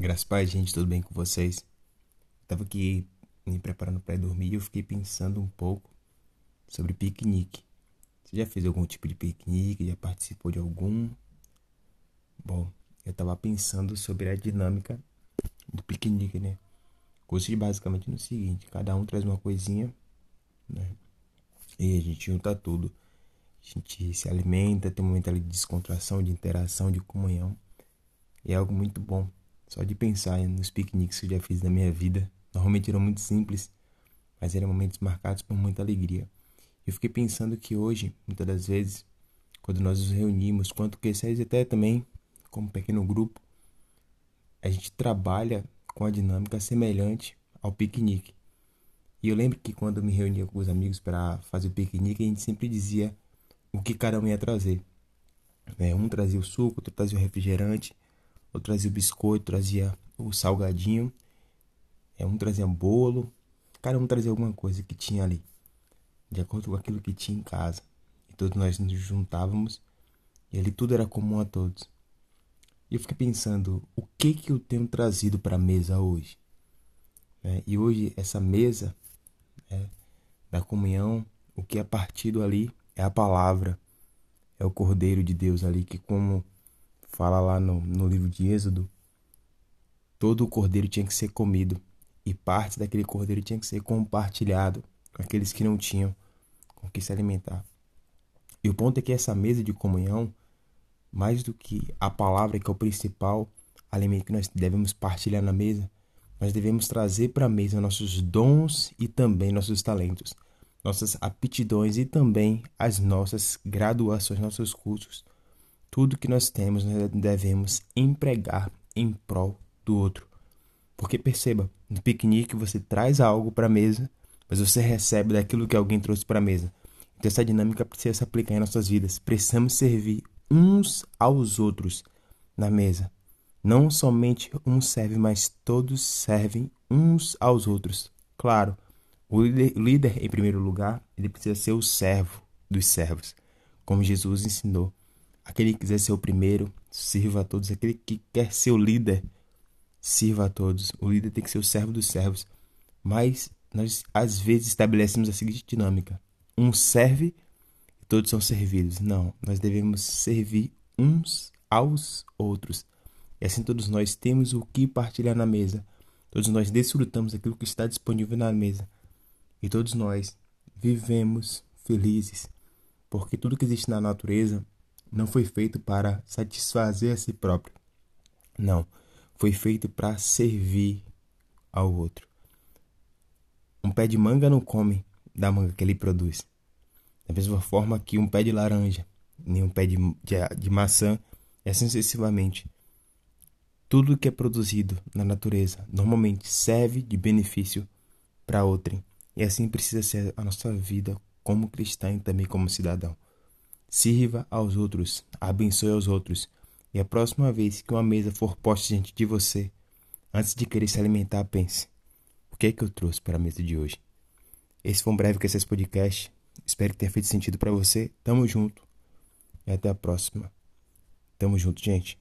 Graças a gente, tudo bem com vocês? tava aqui me preparando para dormir e eu fiquei pensando um pouco sobre piquenique. Você já fez algum tipo de piquenique? Já participou de algum? Bom, eu tava pensando sobre a dinâmica do piquenique, né? Consiste basicamente no seguinte: cada um traz uma coisinha, né? E a gente junta tudo. A gente se alimenta, tem um momento ali de descontração, de interação, de comunhão. E é algo muito bom. Só de pensar nos piqueniques que eu já fiz na minha vida, normalmente eram muito simples, mas eram momentos marcados por muita alegria. Eu fiquei pensando que hoje, muitas das vezes, quando nós nos reunimos, quanto que vocês até também, como pequeno grupo, a gente trabalha com a dinâmica semelhante ao piquenique. E eu lembro que quando eu me reunia com os amigos para fazer o piquenique, a gente sempre dizia o que cada um ia trazer. É, um trazia o suco, outro trazia o refrigerante, eu trazia o biscoito, trazia o salgadinho, é, um trazia bolo, cada um trazia alguma coisa que tinha ali, de acordo com aquilo que tinha em casa. E todos nós nos juntávamos e ali tudo era comum a todos. E eu fiquei pensando, o que que eu tenho trazido para a mesa hoje? É, e hoje essa mesa é, da comunhão, o que é partido ali é a palavra, é o Cordeiro de Deus ali que como fala lá no, no livro de Êxodo, todo o cordeiro tinha que ser comido e parte daquele cordeiro tinha que ser compartilhado com aqueles que não tinham com que se alimentar. E o ponto é que essa mesa de comunhão, mais do que a palavra que é o principal alimento que nós devemos partilhar na mesa, nós devemos trazer para a mesa nossos dons e também nossos talentos, nossas aptidões e também as nossas graduações, nossos cursos, tudo que nós temos, nós devemos empregar em prol do outro. Porque perceba, no piquenique você traz algo para a mesa, mas você recebe daquilo que alguém trouxe para a mesa. Então essa dinâmica precisa se aplicar em nossas vidas. Precisamos servir uns aos outros na mesa. Não somente um serve, mas todos servem uns aos outros. Claro, o líder, em primeiro lugar, ele precisa ser o servo dos servos, como Jesus ensinou. Aquele que quiser ser o primeiro, sirva a todos. Aquele que quer ser o líder, sirva a todos. O líder tem que ser o servo dos servos. Mas nós, às vezes, estabelecemos a seguinte dinâmica: um serve e todos são servidos. Não, nós devemos servir uns aos outros. E assim todos nós temos o que partilhar na mesa. Todos nós desfrutamos aquilo que está disponível na mesa. E todos nós vivemos felizes. Porque tudo que existe na natureza não foi feito para satisfazer a si próprio. Não, foi feito para servir ao outro. Um pé de manga não come da manga que ele produz. Da mesma forma que um pé de laranja, nem um pé de, de, de maçã, e assim sucessivamente. Tudo que é produzido na natureza normalmente serve de benefício para outrem. E assim precisa ser a nossa vida como cristão e também como cidadão. Sirva aos outros, abençoe aos outros. E a próxima vez que uma mesa for posta diante de você, antes de querer se alimentar, pense: o que é que eu trouxe para a mesa de hoje? Esse foi um breve esse Podcast. Espero que tenha feito sentido para você. Tamo junto. E até a próxima. Tamo junto, gente.